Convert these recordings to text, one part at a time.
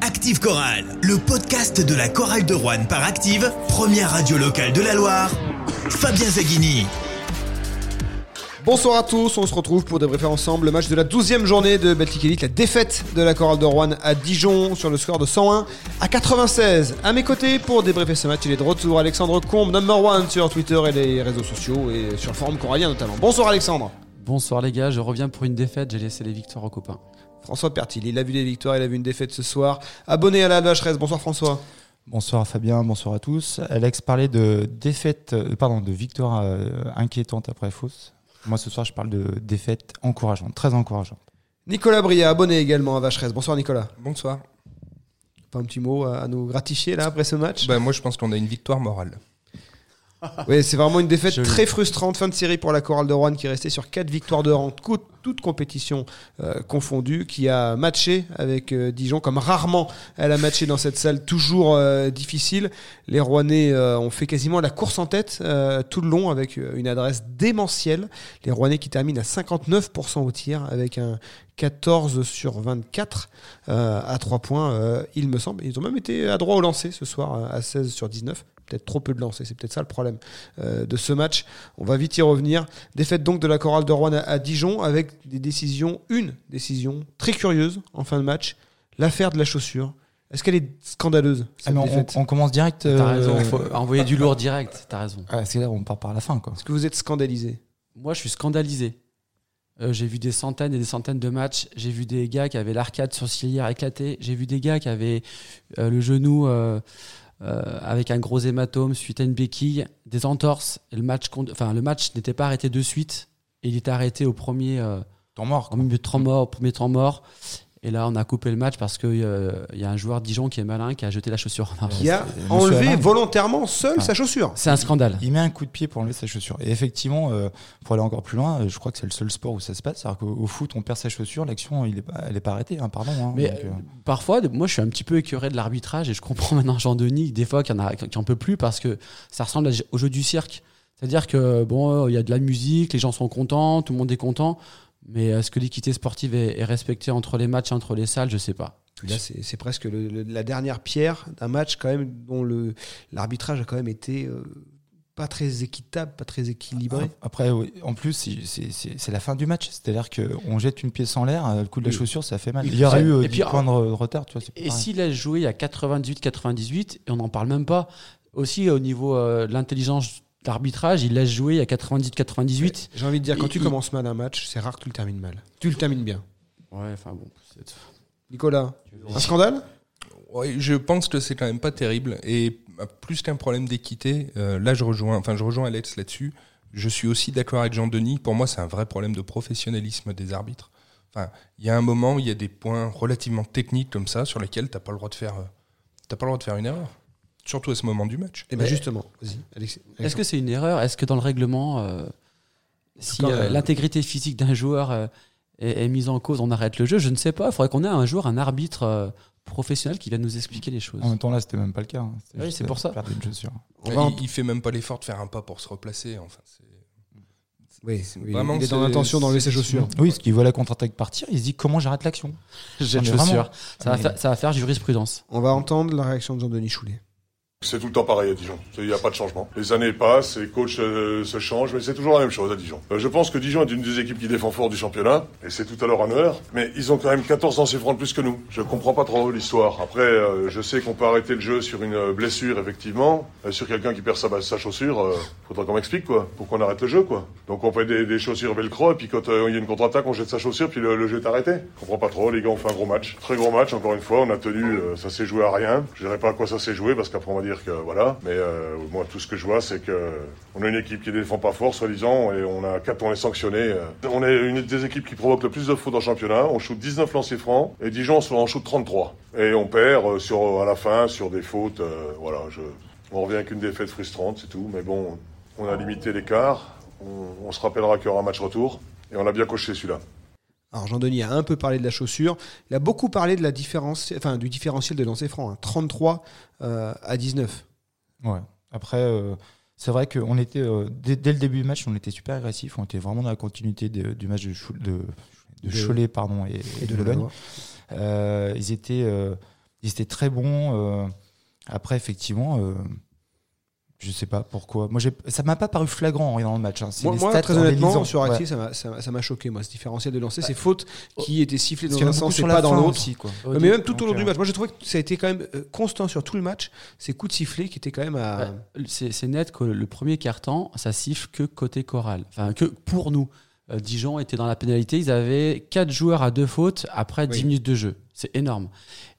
Active Chorale, le podcast de la chorale de Rouen par Active, première radio locale de la Loire. Fabien Zaghini. Bonsoir à tous, on se retrouve pour débriefer ensemble le match de la 12e journée de Baltic Elite, la défaite de la chorale de Rouen à Dijon sur le score de 101 à 96. À mes côtés pour débriefer ce match, il est de retour Alexandre Combe, number one sur Twitter et les réseaux sociaux et sur le forum corallien notamment. Bonsoir Alexandre. Bonsoir les gars, je reviens pour une défaite, j'ai laissé les victoires aux copains. François Pertil, il a vu des victoires, il a vu une défaite ce soir. Abonné à la vacheresse, bonsoir François. Bonsoir Fabien, bonsoir à tous. Alex parlait de défaite, euh, pardon, de victoire euh, inquiétante après fausse. Moi ce soir je parle de défaite encourageante, très encourageante. Nicolas Bria, abonné également à Vacheresse. Bonsoir Nicolas. Bonsoir. Pas un petit mot à nous gratifier là après ce match? Bah, Moi je pense qu'on a une victoire morale. Oui, c'est vraiment une défaite Joli. très frustrante. Fin de série pour la chorale de Rouen qui est restée sur 4 victoires de rang, toutes compétitions euh, confondues, qui a matché avec euh, Dijon comme rarement elle a matché dans cette salle toujours euh, difficile. Les Rouennais euh, ont fait quasiment la course en tête euh, tout le long avec une adresse démentielle. Les Rouennais qui terminent à 59% au tir avec un 14 sur 24 euh, à 3 points, euh, il me semble. Ils ont même été à droit au lancer ce soir à 16 sur 19 peut-être trop peu de lancers, c'est peut-être ça le problème euh, de ce match. On va vite y revenir. Défaite donc de la chorale de Rouen à, à Dijon avec des décisions, une décision très curieuse en fin de match, l'affaire de la chaussure. Est-ce qu'elle est scandaleuse Ah, cette on, commence direct. T'as euh, raison, faut envoyer du lourd direct, t'as raison. ah, c'est là on part par la fin quoi. Est-ce que vous êtes scandalisé? Moi je suis scandalisé. Euh, j'ai vu des centaines et des centaines de matchs. J'ai vu des gars qui avaient l'arcade sourcilière éclatée. J'ai vu des gars qui avaient euh, le genou euh, avec un gros hématome suite à une béquille, des entorses. Et le match, con- enfin, le match n'était pas arrêté de suite. Et il était arrêté au premier, euh, Temps mort. au de temps mort, au premier temps mort. Et là, on a coupé le match parce qu'il y a un joueur Dijon qui est malin qui a jeté la chaussure en avant. Qui a enlevé Alain. volontairement seul Ah. sa chaussure C'est un scandale. Il met un coup de pied pour enlever sa chaussure. Et effectivement, euh, pour aller encore plus loin, euh, je crois que c'est le seul sport où ça se passe. C'est-à-dire qu'au au foot, on perd sa chaussure, l'action, il est pas- elle n'est pas arrêtée, hein, pardon. hein. Mais Donc, euh, euh, parfois, moi, je suis un petit peu écœuré de l'arbitrage et je comprends maintenant Jean-Denis, des fois, qu'il en a qui en peut plus parce que ça ressemble au jeu du cirque. C'est-à-dire que, bon, il y a de la musique, les gens sont contents, tout le monde est content, mais est-ce que l'équité sportive est, est respectée entre les matchs, entre les salles Je sais pas. Là, c'est presque le- le- la dernière pierre d'un match quand même dont l'arbitrage a quand même été euh, pas très équitable, pas très équilibré. Après, oui, en plus, c'est- la fin du match. C'est-à-dire qu'on jette une pièce en l'air, euh, le coup de la Oui. chaussure, ça fait mal. Il y aurait eu euh, Et 10 puis, points de re- retard. Tu vois, Et s'il a joué à 98-98, et on n'en parle même pas, aussi au niveau euh, de l'intelligence d'arbitrage, il laisse jouer à 98-98. J'ai envie de dire, quand tu il- commences mal un match, c'est rare que tu le termines mal. Tu le termines bien. Ouais, enfin bon. Nicolas, un scandale? Ouais, je pense que c'est quand même pas terrible. Et plus qu'un problème d'équité, euh, là je rejoins, enfin je rejoins Alex là-dessus. Je suis aussi d'accord avec Jean-Denis. Pour moi, c'est un vrai problème de professionnalisme des arbitres. Enfin, il y a un moment, il y a des points relativement techniques comme ça sur lesquels t'as pas le droit de faire, euh, t'as pas le droit de faire une erreur. Surtout à ce moment du match. Eh bien justement. Est-ce que c'est une erreur? Est-ce que dans le règlement, euh, si euh, euh, l'intégrité physique d'un joueur euh, est, est mise en cause, on arrête le jeu? Je ne sais pas. Il faudrait qu'on ait un jour un arbitre euh, professionnel qui vienne nous expliquer les choses. En même temps, là, c'était même pas le cas. hein. Oui, c'est pour ça. perdre une chaussure. On il, va en- il fait même pas l'effort de faire un pas pour se replacer. Enfin, c'est- Oui, vraiment, il est dans l'intention d'enlever ses c'est- chaussures. Oui, ce qu'il voit la contre-attaque partir, il se dit comment j'arrête l'action? Vraiment. chaussures. Ça va, Mais- faire, ça va faire jurisprudence. On va entendre la réaction de Jean-Denis Choulet. C'est tout le temps pareil à Dijon. Il n'y a pas de changement. Les années passent, les coachs euh, se changent, mais c'est toujours la même chose à Dijon. Euh, je pense que Dijon est une des équipes qui défend fort du championnat, et c'est tout à leur honneur. Mais ils ont quand même 14 lancers francs de plus que nous. Je comprends pas trop l'histoire. Après, euh, je sais qu'on peut arrêter le jeu sur une blessure, effectivement. Sur quelqu'un qui perd sa, sa chaussure, faudra qu'on m'explique, quoi. Pour qu'on arrête le jeu, quoi. Donc on fait des, chaussures velcro, et puis quand il y a une contre-attaque, on jette sa chaussure, puis le, jeu est arrêté. Je comprends pas trop. Les gars ont fait un gros match. Très gros match, encore une fois. On a tenu, ça s'est joué à rien. Je dirais pas à quoi ça s'est joué, parce qu'après on va dire voilà. Mais euh, moi, tout ce que je vois, c'est que on a une équipe qui défend pas fort, soi-disant, et on a quatre, on est sanctionné. euh. On est une des équipes qui provoque le plus de fautes en championnat. On shoot 19 lancers francs, et Dijon en shoot 33. Et on perd euh, à la fin sur des fautes. on revient avec une défaite frustrante, c'est tout. Mais bon, on a limité l'écart. On, on se rappellera qu'il y aura un match retour, et on a bien coché celui-là. Alors Jean-Denis a un peu parlé de la chaussure. Il a beaucoup parlé de la différence, enfin, du différentiel de lancer franc. hein. 33 euh, à 19. Ouais. Après, euh, c'est vrai qu'on était, euh, dès, dès le début du match, on était super agressif. On était vraiment dans la continuité de- du match de, Chou- de, de De- Cholet pardon, et, et de Bologne. Euh, ils étaient. ils étaient très bons. après, effectivement, je sais pas pourquoi. Moi, ça m'a pas paru flagrant en regardant le match. hein. C'est Moi, les moi, stats très honnêtement, sur Ouais. Ça m'a- choqué, moi, ce différentiel de lancer. Ces fautes qui étaient sifflées dans un sens et pas dans l'autre. Mais même tout au long du euh, match, moi j'ai trouvé que ça a été quand même euh, constant sur tout le match. Ces coups de sifflet qui étaient quand même à. Ouais, c'est net que le premier quart-temps, ça siffle que côté choral. Enfin, que pour nous. Euh, Dijon était dans la pénalité. Ils avaient 4 joueurs à deux fautes après 10 Oui. minutes de jeu. C'est énorme.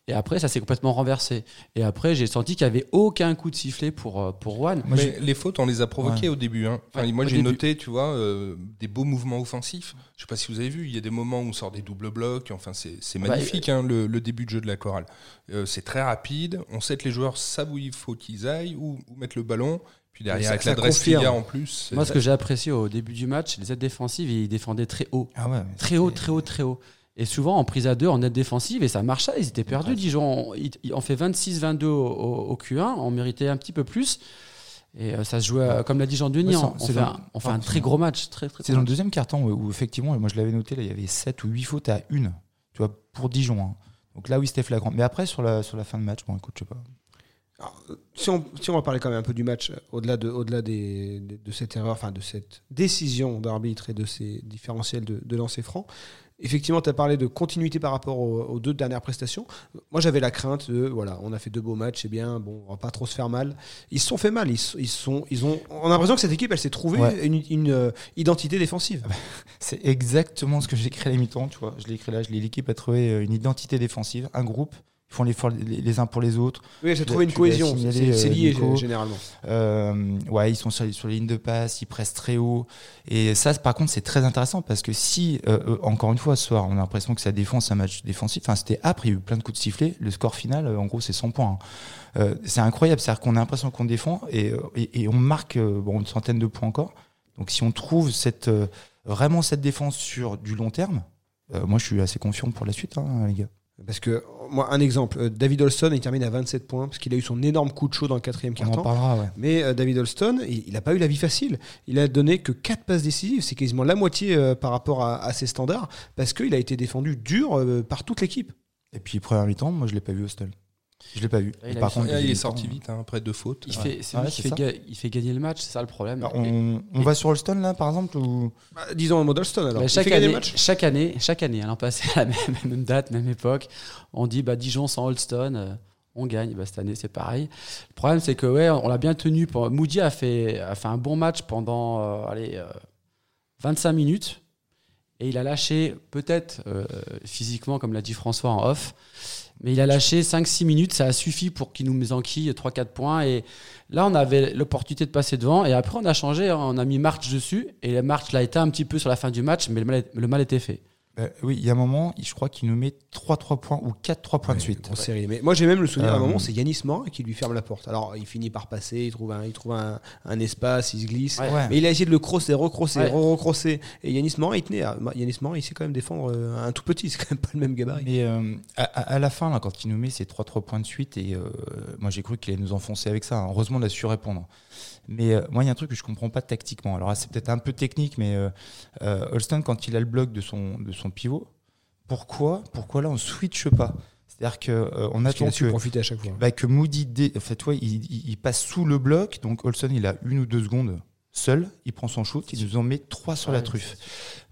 Et après, ça s'est complètement renversé. Et après, j'ai senti qu'il n'y avait aucun coup de sifflet pour, euh, pour Juan. Moi, Mais les fautes, on les a provoquées au début. hein. Enfin, Ouais, moi, j'ai noté, tu vois, euh, des beaux mouvements offensifs. Je sais pas si vous avez vu, il y a des moments où on sort des doubles blocs. Enfin, c'est c'est Bah, magnifique, hein, le, le début de jeu de la chorale. Euh, c'est très rapide. On sait que les joueurs savent où il faut qu'ils aillent, où, où mettre le ballon. Puis derrière, Ça- avec l'adresse qu'il y a en plus. Moi, ce que j'ai apprécié au début du match, les aides défensives, ils défendaient très haut. Ah ouais, Très haut, très haut, très haut. Et souvent en prise à deux, en aide défensive, et ça marchait, ils étaient perdus. Dijon, ils- on fait 26-22 au, au- au Q1, on méritait un petit peu plus. Et euh, ça se jouait, euh, comme l'a dit Jean Denis, Ouais, on, on fait, un, on fait un pardon, très gros match. Très, très C'est dans le deuxième carton où, où effectivement, moi je l'avais noté, là, il y avait 7 ou 8 fautes à une, tu vois, pour Dijon. hein. Donc là, oui, c'était flagrant. Mais après, sur la, sur la fin de match, bon, écoute, je sais pas. Alors, si, on, si on va parler quand même un peu du match, euh, au-delà de, au-delà des, de, de cette erreur, enfin de cette décision d'arbitre et de ces différentiels de, de lancer franc, effectivement, tu as parlé de continuité par rapport aux, aux deux dernières prestations. Moi, j'avais la crainte de, voilà, on a fait deux beaux matchs, c'est bien, bon, on va pas trop se faire mal. Ils se sont fait mal, ils, ils sont, ils ont, on a l'impression que cette équipe, elle s'est trouvée Ouais. une, une, euh, identité défensive. C'est exactement ce que j'ai écrit à la mi-temps, tu vois. Je l'ai écrit là, je l'ai l'équipe a trouvé euh, une identité défensive, un groupe. Font l'effort les, les uns pour les autres. Oui, Tu trouvé une cohésion, c'est euh, lié Nico. généralement. Euh, ouais, ils sont sur, sur les lignes de passe, ils pressent très haut. Et ça, par contre, c'est très intéressant parce que si, euh, euh, encore une fois, ce soir, on a l'impression que ça défense un match défensif. Enfin, c'était âpre, il y a eu plein de coups de sifflet. Le score final, euh, en gros, c'est 100 points. hein. Euh, c'est incroyable, c'est-à-dire qu'on a l'impression qu'on défend et, euh, et, et on marque euh, bon, une centaine de points encore. Donc, si on trouve cette, euh, vraiment cette défense sur du long terme, euh, moi, je suis assez confiant pour la suite, hein, les gars. Parce que, moi, un exemple, euh, David Olson, il termine à 27 points, parce qu'il a eu son énorme coup de chaud dans le quatrième On en quart-temps. parlera, ouais. Mais euh, David Olston, il n'a pas eu la vie facile. Il a donné que 4 passes décisives, c'est quasiment la moitié euh, par rapport à, à ses standards, parce qu'il a été défendu dur euh, par toute l'équipe. Et puis, première mi-temps, moi, je l'ai pas vu, Hostel. Je l'ai pas vu. Ah, il par contre, Ah, il est sorti vite, hein, après deux fautes. Il Ouais. fait, c'est Ouais, qui fait, ça. ga- il fait gagner le match, c'est ça le problème. Et- on, va sur Holston là par exemple ou? Bah, disons un mot d'Olston alors. Bah, Il chaque, fait gagner année, le match chaque année, chaque année, à l'an passé, à la même, même date, même époque, on dit bah, Dijon sans Holston, euh, on gagne. Bah, cette année, c'est pareil. Le problème, c'est que ouais, on l'a bien tenu. Pour... Moody a fait, a fait un bon match pendant euh, allez, euh, 25 minutes. Et il a lâché, peut-être euh, physiquement, comme l'a dit François en off, mais il a lâché 5-6 minutes. Ça a suffi pour qu'il nous enquille 3-4 points. Et là, on avait l'opportunité de passer devant. Et après, on a changé. hein. On a mis March dessus. Et March l'a été un petit peu sur la fin du match, mais le mal, le mal était fait. Euh, Oui, il y a un moment, je crois qu'il nous met 3-3 points ou 4-3 points de suite. Grosse série. Mais moi j'ai même le souvenir à un Euh, moment, c'est Yanis Morin qui lui ferme la porte. Alors il finit par passer, il trouve un, il trouve un, un espace, il se glisse. Ouais. Ouais. Mais il a essayé de le crosser, recrosser, Ouais. recrosser. Et Yanis Morin, il tenait. à- Yanis Morin, il sait quand même défendre euh, un tout petit, c'est quand même pas le même gabarit. Mais euh, à, la fin, là, quand il nous met ces 3-3 points de suite, et euh, moi j'ai cru qu'il allait nous enfoncer avec ça. Heureusement, on a su répondre. Mais euh, moi, il y a un truc que je comprends pas tactiquement. Alors c'est peut-être un peu technique, mais euh, euh, Holston, quand il a le bloc de son, de son pivot, pourquoi, pourquoi là on switche pas? C'est-à-dire qu'on euh, on attend que, profiter à chaque fois. bah, que Moody, dé- en fait, ouais, il, il- il passe sous le bloc, donc Olson il a une ou deux secondes seul, il prend son shoot, il nous en met trois sur la truffe.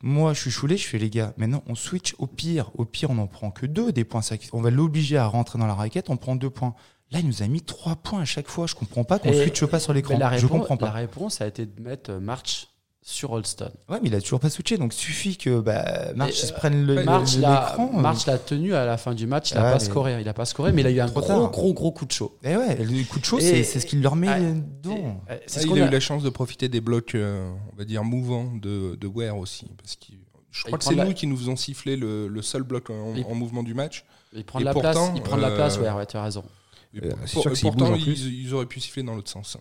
Moi, je suis choulé, je fais les gars, maintenant on switch au pire, au pire on en prend que deux des points, on va l'obliger à rentrer dans la raquette, on prend deux points. Là, il nous a mis trois points à chaque fois, je comprends pas qu'on switche pas sur l'écran, la je comprends la pas. réponse a été de mettre March sur Holston. Ouais, mais il a toujours pas switché, donc suffit que bah, March Et, se prenne le, le- March l'a euh. March l'a tenu à la fin du match, il n'a Ouais, pas scoré, il a pas scoré, mais il a eu un gros, tard. gros, gros coup de chaud. Eh ouais, le coup de chaud, Et- c'est ce qui leur met Ah, dedans. Et, euh, Ah, c'est ce il a a- eu la chance de profiter des blocs, euh, on va dire, mouvants de, de Ware aussi. Parce que je crois Il que c'est la- nous qui nous faisons siffler le, le seul bloc en, Il- en mouvement du match. il prend et de la pourtant, place, il prend de la euh, place, ouais, ouais, tu as raison. Et Euh, pour- c'est pour- sûr que pourtant, ils auraient pu siffler dans l'autre sens.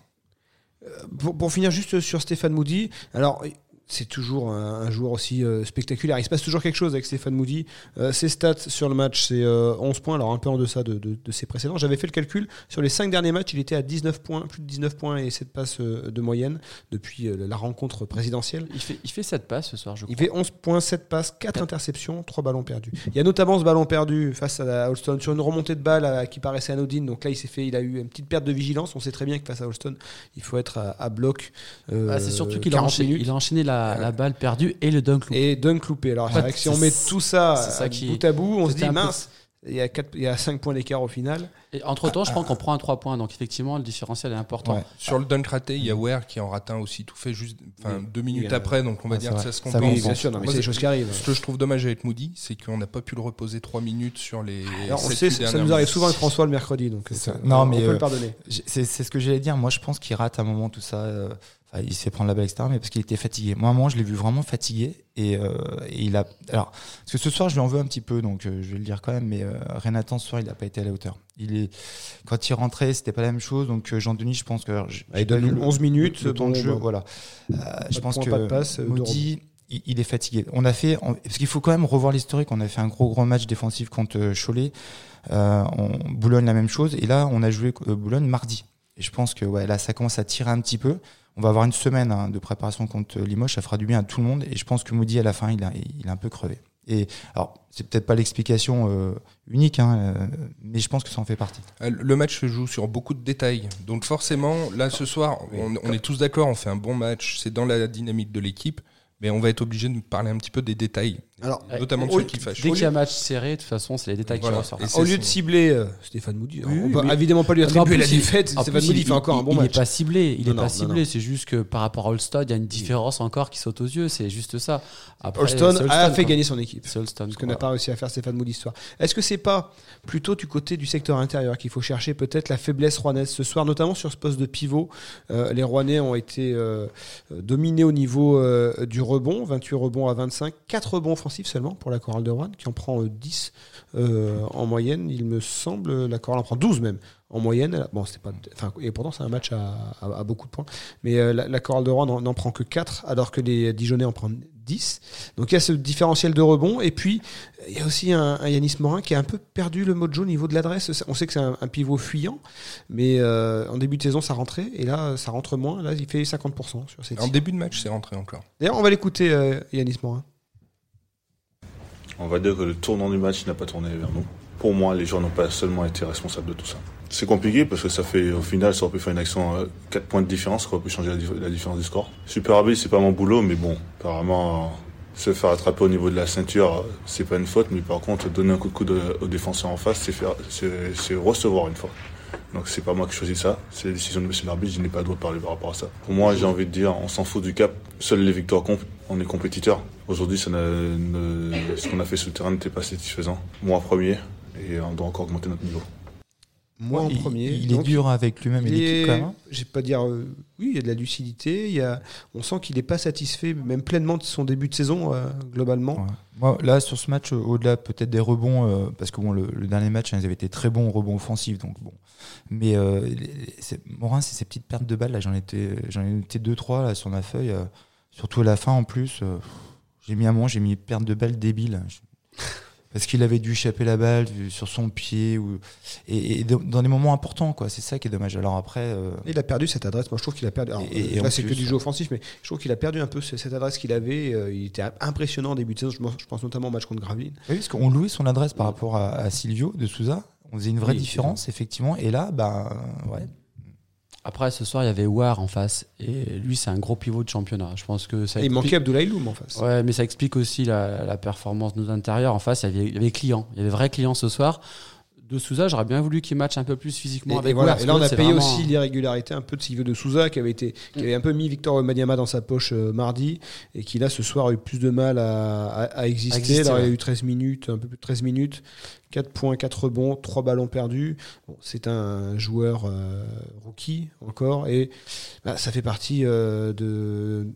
Pour, pour finir juste sur Stéphane Moody, alors c'est toujours un, un joueur aussi euh, spectaculaire. Il se passe toujours quelque chose avec Stéphane Moody. Euh, ses stats sur le match, c'est euh, 11 points, alors un peu en deçà de, de- de ses précédents. J'avais fait le calcul. Sur les 5 derniers matchs, il était à 19 points, plus de 19 points et 7 passes euh, de moyenne depuis euh, la rencontre présidentielle. Il fait, il fait 7 passes ce soir, je crois. Il fait 11 points, 7 passes, 4 interceptions, 3 ballons perdus. Il y a notamment ce ballon perdu face à Holston sur une remontée de balle euh, qui paraissait anodine. Donc là, il s'est fait, il a eu une petite perte de vigilance. On sait très bien que face à Holston, il faut être à, à bloc. euh, Ah, c'est surtout qu'il a, 40 enchaîné, il a enchaîné la, la balle perdue et le dunk loupé. Et dunk loupé. Alors, c'est fait, vrai que si on met tout ça, ça qui- bout à bout, on se dit peu- mince, il y a, 4, il y a 5 points d'écart au final. Et entre temps, je pense qu'on prend un 3 points. Donc effectivement, le différentiel est important. Ouais. Sur le dunk raté, il y a Ware qui en rate un aussi tout fait juste enfin, Oui. deux minutes Oui, euh, après, donc on va ah, dire que ça se Ça compense. Oui, bien sûr, non, mais Moi, c'est des choses qui arrivent. Ce que je trouve dommage avec Moody, c'est qu'on n'a pas pu le reposer trois minutes sur les. Alors, on sait, ça nous arrive souvent avec François le mercredi, donc C'est on- Non, on mais, peut euh, le pardonner. J'ai- C'est c'est ce que j'allais dire. Moi, je pense qu'il rate un moment tout ça. euh, enfin, il se fait prendre la balle, etc. Mais parce qu'il était fatigué. Moi, à un moment, je l'ai vu vraiment fatigué. Et, euh, et il a. Alors, parce que ce soir, je lui en veux un petit peu, donc euh, je vais le dire quand même. Mais euh, Renatan, ce soir, il n'a pas été à la hauteur. Il est quand il rentrait, c'était pas la même chose. Donc euh, Jean-Denis, je pense que alors, il donne pas vu le- 11 minutes, le temps de jeu. bah, Voilà. Euh, je pense points, que pas de passe, euh, Maudit, il, il est fatigué. On a fait on- parce qu'il faut quand même revoir l'historique. On a fait un gros gros match défensif contre Cholet. Euh, on, Boulogne la même chose. Et là, on a joué euh, Boulogne mardi. Et je pense que ouais, là, ça commence à tirer un petit peu. On va avoir une semaine hein, de préparation contre Limoges. Ça fera du bien à tout le monde. Et je pense que Moody, à la fin, il a, il a un peu crevé. Et alors, c'est peut-être pas l'explication euh, unique, hein, euh, mais je pense que ça en fait partie. Euh, Le match se joue sur beaucoup de détails. Donc forcément, là ce soir, on, on est tous d'accord, on fait un bon match, c'est dans la dynamique de l'équipe, mais on va être obligé de parler un petit peu des détails, Alors, notamment de ceux qui fâchent. Dès qu'il y a un match serré, de toute façon, c'est les détails Voilà. qui ressortent. Au lieu de cibler euh, Stéphane Moody, Oui, on oui, peut mais- évidemment pas lui attribuer la il- défaite. Stéphane Moody il- fait encore un il- bon il match. n'est pas ciblé, il Non, est non, pas ciblé. C'est juste que par rapport à Holstad, il y a une différence encore qui saute aux yeux. C'est juste ça. Holston a Holston, fait gagner son équipe. Holston. Ce que n'a pas réussi à faire Stéphane Moody ce soir. Est-ce que c'est pas plutôt du côté du secteur intérieur qu'il faut chercher peut-être la faiblesse rouennaise ce soir, notamment sur ce poste de pivot Euh, Les Rouennais ont été euh, dominés au niveau du rebond, 28 rebonds à 25, 4 rebonds seulement pour la Chorale de Rouen, qui en prend euh, 10 euh, en moyenne, il me semble. La Chorale en prend 12 même en moyenne. Bon, c'était pas, enfin, et pourtant c'est un match à, à- à beaucoup de points. Mais euh, la, la Chorale de Rouen n'en prend que 4, alors que les Dijonais en prennent 10. Donc il y a ce différentiel de rebond. Et puis, il y a aussi un, un Yanis Morin qui a un peu perdu le mojo au niveau de l'adresse. On sait que c'est un, un pivot fuyant, mais euh, en début de saison, ça rentrait. Et là, ça rentre moins. Là, il fait 50% sur ses En début de match, c'est rentré encore. D'ailleurs, on va l'écouter, euh, Yanis Morin. On va dire que le tournant du match n'a pas tourné vers nous. Pour moi, les gens n'ont pas seulement été responsables de tout ça. C'est compliqué parce que ça fait, au final, ça aurait pu faire une action à 4 points de différence, ça aurait pu changer la, dif- la différence du score. Super arbitre, c'est pas mon boulot, mais bon, apparemment, euh, se faire attraper au niveau de la ceinture, euh, c'est pas une faute, mais par contre, donner un coup de coude au défenseur en face, c'est recevoir une faute. Donc c'est pas moi qui choisis ça, c'est la décision de monsieur l'arbitre, je n'ai pas le droit de parler par rapport à ça. Pour moi, j'ai envie de dire, on s'en fout du cap, seules les victoires comptent, on est compétiteur. Aujourd'hui, ça ce qu'on a fait sur le terrain n'était pas satisfaisant. Moi premier, et on doit encore augmenter notre niveau. Moi en il, premier. Il est dur avec lui-même et il l'équipe est- quand même. Je vais pas dire. euh, oui, il y a de la lucidité. Il y a, on sent qu'il n'est pas satisfait, même pleinement, de son début de saison, euh, globalement. Ouais. Moi, là, sur ce match, euh, au-delà peut-être des rebonds, euh, parce que bon, le, le dernier match, hein, ils avaient été très bons au rebond offensif, donc bon. Mais euh, Morin, c'est ces petites pertes de balles. Là, j'en étais, j'en ai noté deux, trois là sur ma feuille. euh, surtout à la fin, en plus, euh, j'ai mis un moment, j'ai mis perte de balles débile. Parce qu'il avait dû échapper la balle euh, sur son pied ou et, et dans des moments importants quoi. C'est ça qui est dommage. Alors après, euh, Il a perdu cette adresse. Moi, je trouve qu'il a perdu. alors, Et- et là, c'est que du jeu offensif, mais je trouve qu'il a perdu un peu ce- cette adresse qu'il avait. Euh, il était impressionnant en début de saison. Je, pense notamment au match contre Gravelines. Oui, parce qu'on louait son adresse par rapport à, à Silvio de Souza. On faisait une vraie Oui, différence, effectivement. Et là, ben, ouais. Après, ce soir, il y avait War en face. Et lui, c'est un gros pivot de championnat. Je pense que ça il manquait Abdoulaye Loum en face. Ouais, mais ça explique aussi la, la performance de nos intérieurs. En face, il y avait, il y avait. Il y avait vrais clients ce soir. De Souza, j'aurais bien voulu qu'il matche un peu plus physiquement Et, avec et voilà. Et là, on a payé vraiment- aussi l'irrégularité un peu de Silvio de Souza, qui avait, été, qui avait un peu mis Victor Madiama dans sa poche euh, mardi, et qui là, ce soir, a eu plus de mal à, à- à exister. À exister, Alors, il a eu 13 minutes, un peu plus de 13 minutes, 4 points, 4 rebonds, 3 ballons perdus. Bon, c'est un joueur euh, rookie encore, et bah, ça fait partie euh, de,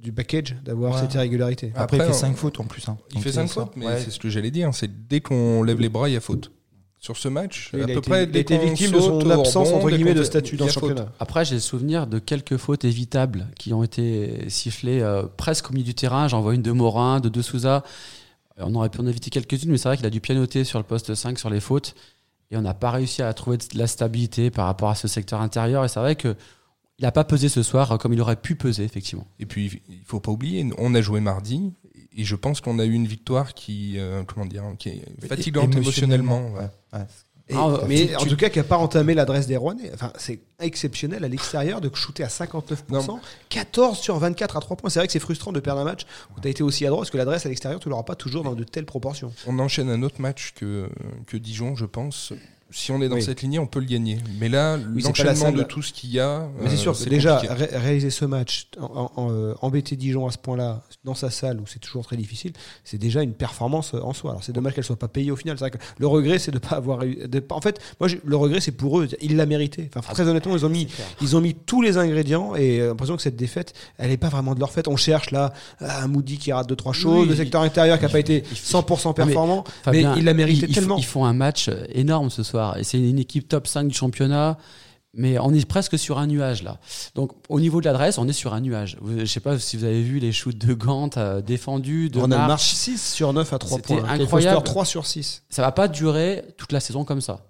du package d'avoir Ouais. cette irrégularité. Après, il fait on- 5 fautes en plus. hein. Il Donc, fait c'est 5 ça. fautes, mais Ouais. c'est ce que j'allais dire, c'est dès qu'on lève les bras, il y a faute. Sur ce match. Il à a peu été, près dès été victime de son absence entre guillemets de statut dans le faute. championnat. Après, j'ai le souvenir de quelques fautes évitables qui ont été sifflées euh, presque au milieu du terrain. J'en vois une de Morin, de De Souza. Euh, On aurait pu en éviter quelques-unes, mais c'est vrai qu'il a dû pianoter sur le poste 5 sur les fautes. Et on n'a pas réussi à trouver de la stabilité par rapport à ce secteur intérieur. Et c'est vrai que il n'a pas pesé ce soir euh, comme il aurait pu peser, effectivement. Et puis, il faut pas oublier, on a joué mardi, et je pense qu'on a eu une victoire qui, euh, comment dire, qui est fatigante émotionnellement. ouais. Ouais. Et- Ah, mais tu- en tout cas, qui n'a pas entamé l'adresse des Rouennais. Enfin, c'est exceptionnel à l'extérieur de shooter à 59%, 14 sur 24 à 3 points. C'est vrai que c'est frustrant de perdre un match où tu as été aussi à droite, parce que l'adresse à l'extérieur, tu l'auras pas toujours dans de telles proportions. On enchaîne un autre match que, que Dijon, je pense. Si on est dans Oui. cette lignée, on peut le gagner. Mais là, la l'enchaînement de tout ce qu'il y a. Mais c'est euh, sûr, c'est déjà ré- réaliser ce match, en, en- en, euh, embêter Dijon à ce point-là, dans sa salle où c'est toujours très difficile, c'est déjà une performance euh, en soi. Alors c'est dommage qu'elle soit pas payée au final. C'est vrai que le regret, c'est de pas avoir eu. de en fait, moi, le regret, c'est pour eux. Ils l'a mérité. Enfin, très honnêtement, ils ont mis, ils ont mis tous les ingrédients et euh, l'impression que cette défaite, elle est pas vraiment de leur fait. On cherche là un Moody qui rate deux trois choses, Oui, le secteur intérieur qui a pas été 100% mais performant, mais, Fabien, il l'a mérité tellement. Ils font un match énorme ce soir. Et c'est une équipe top 5 du championnat. Mais on est presque sur un nuage là. Donc au niveau de l'adresse, on est sur un nuage. Je sais pas si vous avez vu les shoots de Gant euh, défendus, de Ronald March. marche 6 sur 9 à 3 C'était points. Incroyable. Foster, 3 sur 6. Ça va pas durer toute la saison comme ça.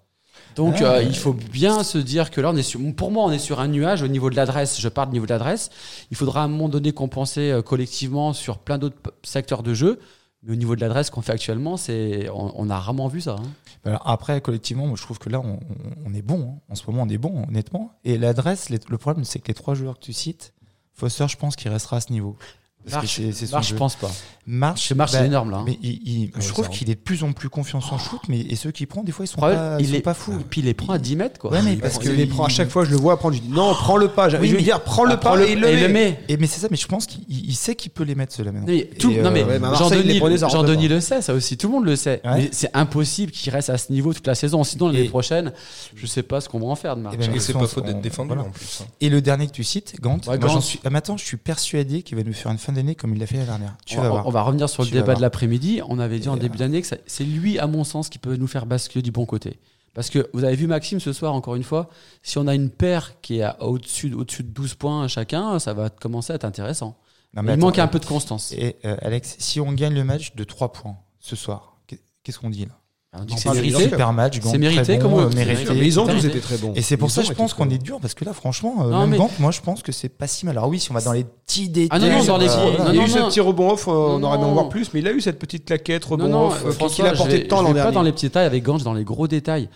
Donc Ah, euh, ouais. il faut bien se dire que là, on est sur, pour moi, on est sur un nuage au niveau de l'adresse. Je parle du niveau de l'adresse. Il faudra à un moment donné compenser euh, collectivement sur plein d'autres secteurs de jeu. Mais au niveau de l'adresse qu'on fait actuellement, c'est on, a rarement vu ça. hein. Alors après, collectivement, moi, je trouve que là, on, est bon. hein. En ce moment, on est bon, honnêtement. Et l'adresse, le problème, c'est que les trois joueurs que tu cites, Foster, je pense qu'il restera à ce niveau. Parce Marche, que c'est- c'est son Marche, je pense pas. Marche, Marche, bah, c'est énorme là. hein. Mais il- il- je Ouais, trouve qu'il est de plus en plus confiant en shoot, mais et ceux qui prend, des fois, ils sont pas, il ils sont est pas fous. Et puis il les prend à 10 mètres quoi. Ouais, mais Il parce prend- que il les prend à chaque fois, je le vois prendre, je dis non, prends le pas. Je Oui, veux mais- dire, prends le Ah, pas prend et il le et met. met. Et mais c'est ça, mais je pense qu'il il sait qu'il peut les mettre ceux-là maintenant. Mais tout- Et, non mais euh, les Jean-Denis pas. le sait, ça aussi, tout le monde le sait. Ouais. Mais c'est impossible qu'il reste à ce niveau toute la saison. Sinon l'année prochaine, je sais pas ce qu'on va en faire de Marche. Eh ben, Et c'est pas faute d'être défendu en plus. hein. Et le dernier que tu cites, Gant, suis, ah, maintenant, je suis persuadé qu'il va nous faire une fin d'année comme il l'a fait l'année dernière. Tu on, vas on- voir. on va revenir sur le Tu débat de l'après-midi. On avait dit en début d'année que c'est lui, à mon sens, qui peut nous faire basculer du bon côté. Parce que vous avez vu Maxime ce soir, encore une fois, si on a une paire qui est au-dessus de 12 points chacun, ça va commencer à être intéressant. Non, il attends, manque un peu de constance. Et euh, Alex, si on gagne le match de 3 points ce soir, qu'est- qu'est-ce qu'on dit là? Que c'est mérité. Super match, Gant, C'est mérité, bon, comme on- euh, c'est mérité. Mais ils ont tous été très bons. Et c'est pour Ils ça je pense qu'on est dur parce que là franchement euh, Non, même mais- Gant, moi je pense que c'est pas si mal. Alors oui, si on va dans les petits détails. Ah non, non, dans les- euh, non, il y a non, eu ce non. petit rebond off, euh, on aurait bien voir plus, mais il a eu cette petite claquette rebond Non, non, off euh, euh, qu'il a porté de temps je l'an vais pas dernier. dans les petits détails avec Gange, dans les gros détails.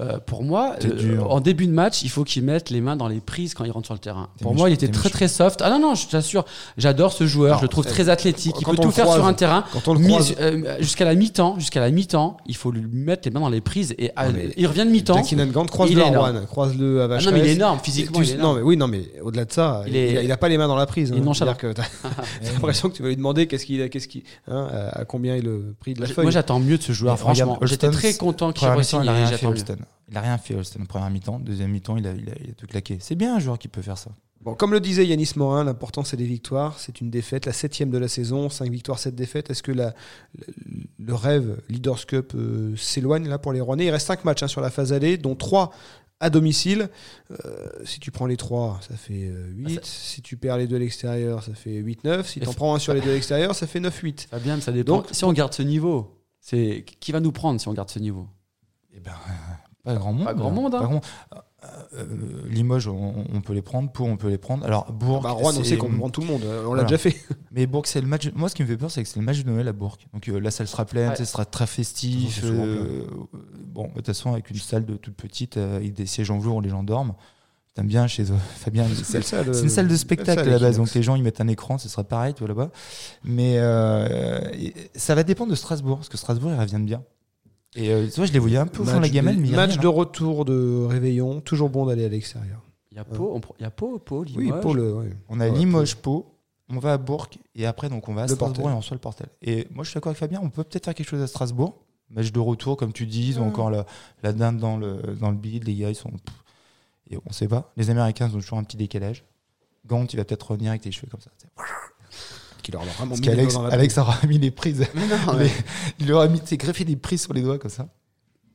Euh, pour moi, euh, en début de match, il faut qu'il mette les mains dans les prises quand il rentre sur le terrain. Pour moi, il était très très soft. Ah non, non, je t'assure, j'adore ce joueur, je le trouve très athlétique, il peut tout le faire croise- sur un terrain. Le croise, euh, jusqu'à la mi-temps, jusqu'à la mi-temps, il faut lui mettre les mains dans les prises et mais il revient de mi-temps. Gant, il croise-le est à énorme. Rouen, croise-le à Ah non, mais il est énorme physiquement. Tu- il est non, mais oui, non, mais au-delà de ça, Il il, est- a, il a pas les mains dans la prise. il hein. nonchalant. T'as l'impression que tu vas lui demander qu'est-ce qu'il a, qu'est-ce qu'il, hein, à combien est le prix de la feuille. Moi, j'attends mieux de ce joueur. Franchement, j'étais très content qu'il fait j'attends mieux. Il a rien fait Holston. Première mi-temps, deuxième mi-temps, il a, il a, il a tout claqué. C'est bien un joueur qui peut faire ça. Bon, comme le disait Yanis Morin, l'important c'est des victoires. C'est une défaite, la septième de la saison, cinq victoires, sept défaites. Est-ce que la, le, le rêve Leaders Cup euh, s'éloigne là pour les Rouennais Il reste cinq matchs hein, sur la phase allée, dont trois à domicile. Euh, si tu prends les trois, ça fait 8. Si tu perds les deux à l'extérieur, ça fait 8-9. Si tu en prends un sur les deux à l'extérieur, ça fait 9-8. Fabien, ça dépend. Donc- si on garde ce niveau, c'est qui va nous prendre si on garde ce niveau? Eh ben, pas grand monde. Pas grand monde, hein. Pas grand- Euh, euh, Limoges, on, on peut les prendre. Pour, on peut les prendre. Alors, Bourg. Bah, Rouen, on sait qu'on prendre tout le monde. euh, On l'a Voilà. déjà fait. Mais Bourg, c'est le match. Moi, ce qui me fait peur, c'est que c'est le match de Noël à Bourg. Donc euh, la salle sera pleine, Ouais. ça sera très festif. Euh, bon, de toute façon, avec une salle de toute petite, euh, avec des sièges en velours où les gens dorment. T'aimes bien chez eux, Fabien. C'est une salle de spectacle salle, à la base, donc les gens ils mettent un écran, ce sera pareil, tu vois là-bas. Mais euh, ça va dépendre de Strasbourg, parce que Strasbourg ils reviennent bien. Et euh, tu vois, je les voyais un peu au fond de la Match, gamelle, de, mais match de hein. retour de réveillon, toujours bon d'aller à l'extérieur. Il y a Pau, on il y a Pau, Pau, Oui, Limoges. pour le. ouais. On a Ouais, Limoges, Pau, on va à Bourg, et après donc on va à Le Strasbourg Portel. et on reçoit le Portel. Et moi je suis d'accord avec Fabien, on peut peut-être faire quelque chose à Strasbourg. Match de retour, comme tu dis, ils ont encore la, la dinde dans le, dans le bide, les gars ils sont. pff, et on sait pas. Les Américains ils ont toujours un petit décalage. Gant, il va peut-être revenir avec tes cheveux comme ça. A vraiment Parce mis doigts dans la Alex aura mis les prises. Mais non, mais- il leur a mis, greffé des prises sur les doigts comme ça.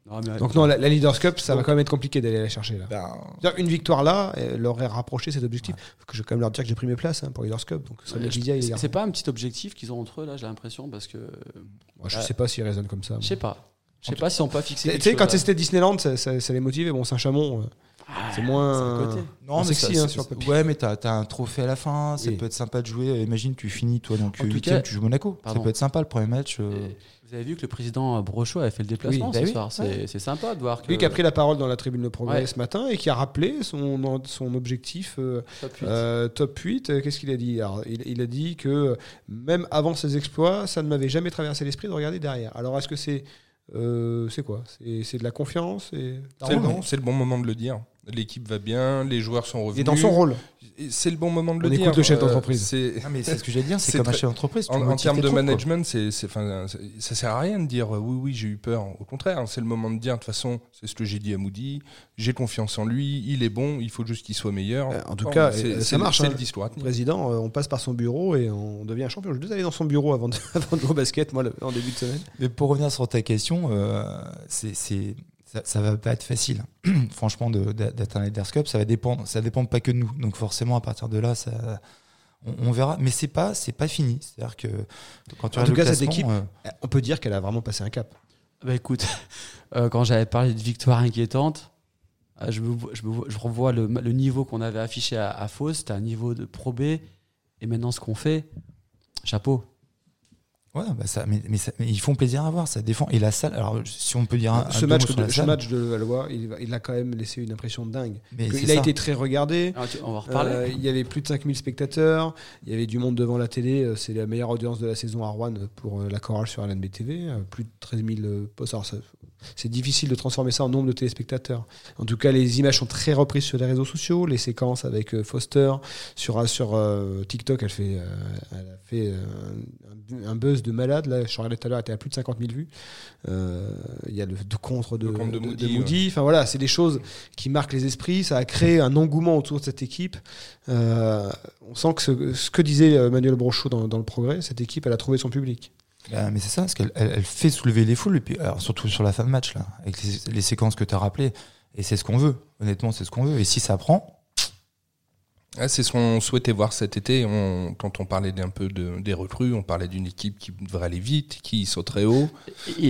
Non, mais- Donc non, la, la Leaders Cup, ça va quand même être compliqué d'aller la chercher là. Ben, Une victoire là euh, leur aurait rapproché cet objectif. Que je vais quand même leur dire que j'ai pris mes places hein, pour Leaders Cup. Donc ça Ouais, je- c'est pas un petit objectif qu'ils ont entre eux là, j'ai l'impression, parce que Moi, je sais pas s'ils raisonnent comme ça. je sais pas. Je sais pas si on pas fixé. Tu sais, quand c'était Disneyland, ça, ça- ça les motivait. Bon, Saint-Chamond, euh, c'est moins. côté. Non, mais sexy, ça- hein, sur le papier. Ouais, mais t'as as un trophée à la fin, ça Oui. peut être sympa de jouer. Imagine, tu finis, toi, donc En tout 8 cas- tu joues Monaco. Pardon. Ça peut être sympa le premier match. euh, Vous avez vu que le président Brochot avait fait le déplacement Oui, ce bah oui. soir. C'est sympa de voir que. Lui qui a pris la parole dans la tribune de progrès Ouais. ce matin et qui a rappelé son, son objectif euh, Top huit. euh, top 8. Euh, Qu'est-ce qu'il a dit? Alors, il, il a dit que même avant ses exploits, ça ne m'avait jamais traversé l'esprit de regarder derrière. Alors est-ce que c'est euh, c'est quoi? C'est c'est de la confiance et... C'est le, bon, c'est le bon moment de le dire. L'équipe va bien, les joueurs sont revenus. est dans son rôle. Et C'est le bon moment de On le écoute dire. le chef Euh, d'entreprise. c'est- Ah, mais c'est ce que j'allais dire, c'est comme un chef d'entreprise. En, termes de management, c'est, ça sert à rien de dire oui, oui, j'ai eu peur. Au contraire, hein, c'est le moment de dire de toute façon, c'est ce que j'ai dit à Moody. J'ai confiance en lui, il est bon, il faut juste qu'il soit meilleur. Euh, en tout Bon, cas, euh, ça marche, C'est hein. le discours à tenir. Président, on passe par son bureau et on devient champion. Je vais juste aller dans son bureau avant de, avant de jouer au basket, moi, le- en début de semaine. Mais pour revenir sur ta question, euh, c'est- ça, ça va pas être facile. Franchement, de- d'a- d'atteindre les Leaders Cup, ça va dépendre. Ça dépend pas que de nous. Donc forcément, à partir de là, ça, on, on verra. Mais c'est pas, c'est pas fini. C'est-à-dire que quand tu En tout cas, cette équipe- euh, On peut dire qu'elle a vraiment passé un cap. Bah écoute, euh, quand j'avais parlé de victoire inquiétante, euh, je, me, vois- je, me vois- je revois le, le niveau qu'on avait affiché à, à Fos, c'était un niveau de Pro B, et maintenant ce qu'on fait, chapeau. Ouais, bah ça, mais, mais, ça- mais ils font plaisir à voir. Ça défend. Et la salle. Alors, si on peut dire un, ce, un match de, la ce salle, match de Levallois, il, il a quand même laissé une impression dingue. mais il a ça. été très regardé. Tu- on va reparler. Euh, il y avait plus de 5000 spectateurs, il y avait du monde devant la télé, euh, c'est la meilleure audience de la saison à Rouen pour euh, la chorale sur LNB TV, plus de 13 000 euh, postes. Alors, ça- c'est difficile de transformer ça en nombre de téléspectateurs. En tout cas, les images sont très reprises sur les réseaux sociaux, les séquences avec Foster sur, sur euh, TikTok, elle, fait, euh, elle a fait euh, un, un buzz de malade. Là, je regardais tout à l'heure, elle était à plus de 50 000 vues. Euh, Il y a le de contre de, de de- Moody, de Moody. Enfin voilà, c'est des choses qui marquent les esprits. Ça a créé un engouement autour de cette équipe. Euh, on sent que ce, ce que disait euh, Manuel Brochot dans, dans le progrès, cette équipe, elle a trouvé son public. Bah, mais c'est ça, parce qu'elle elle, elle fait soulever les foules, et puis, alors, surtout sur la fin de match, là, avec les, les séquences que tu as rappelées. Et c'est ce qu'on veut. Honnêtement, c'est ce qu'on veut. Et si ça prend, Ah, c'est ce qu'on souhaitait voir cet été. On, quand on parlait d'un peu de, des recrues, on parlait d'une équipe qui devrait aller vite, qui haut.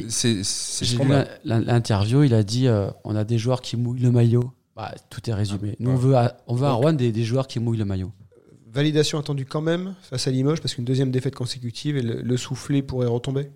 C'est, ce qu'on lu a. l'in- l'interview, il a dit euh, on a des joueurs qui mouillent le maillot. Bah, tout est résumé. Nous, on veut à, on veut à Rouen des, des joueurs qui mouillent le maillot. Validation attendue quand même face à Limoges, parce qu'une deuxième défaite consécutive et le, le soufflet pourrait retomber?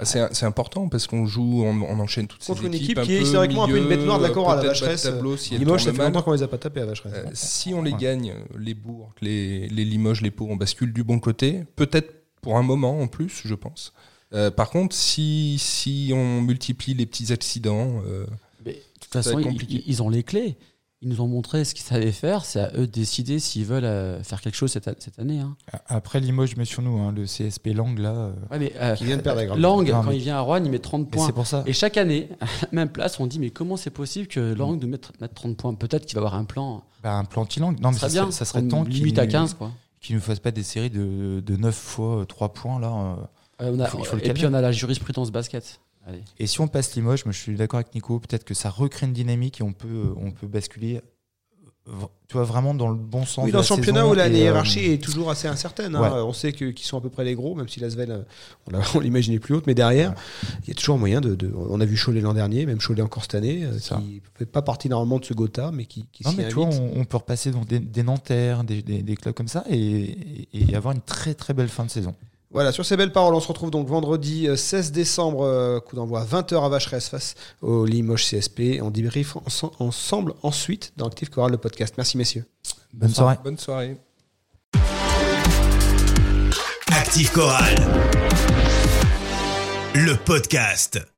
Ah, C'est, c'est important parce qu'on joue, on, on enchaîne toutes ces Contre une équipes équipe un qui est historiquement un peu une milieu, bête noire de la chorale, à peut-être bas de Vacheresse. tableau, si Limoges, ça fait longtemps qu'on les a pas tapés à Vacheresse. Euh, si on les Ouais. gagne, les Bourgs, les, les Limoges, les Pau, on bascule du bon côté. Peut-être pour un moment en plus, je pense. Euh, par contre, si, si on multiplie les petits accidents, euh, Mais, de toute façon, ils, compliqué. ils ont les clés. Ils nous ont montré ce qu'ils savaient faire. C'est à eux de décider s'ils veulent euh, faire quelque chose cette, année. hein. après Limoges, mais sur nous, hein, le CSP Lang, là. euh, Ouais, mais, euh, Qui vient de perdre. Lang, Non, quand mais- il vient à Rouen, il met 30 et points. c'est pour ça. Et chaque année, à la même place, on dit mais comment c'est possible que Lang nous mette, mette 30 points? Peut-être qu'il va avoir un plan. Bah, un plan anti-Lang. Non, mais ça serait bien. serait, ça serait qu'on temps qu'il à 15 quoi. qu'il nous fasse pas des séries de, de 9 fois 3 points, là. euh. Euh, on a- faut- faut le et puis on a la jurisprudence basket. Allez. Et si on passe Limoges, moi je suis d'accord avec Nico, peut-être que ça recrée une dynamique et on peut, on peut basculer euh, tu vois, vraiment dans le bon sens. Oui, dans la le championnat où la et, euh, hiérarchie est toujours assez incertaine. hein. On sait que- qu'ils sont à peu près les gros, même si Lasvel, euh, on l'a- l'imaginait plus haute, mais derrière, il y a toujours moyen de, de- On a vu Cholet l'an dernier, même Cholet encore cette année, euh, ça. qui ne fait pas partie normalement de ce Gotha, mais qui, qui Non, mais tu vois, on, on peut repasser dans des, des Nanterres, des, des- des clubs comme ça et, et avoir une très très belle fin de saison. Voilà, sur ces belles paroles, on se retrouve donc vendredi euh, 16 décembre, euh, coup d'envoi 20h à Vacheresse face au Limoges CSP. On débrief ense- ensemble ensuite dans Active Chorale, le podcast. Merci messieurs. Bonne soirée. bonne soirée. Active Chorale. Le podcast.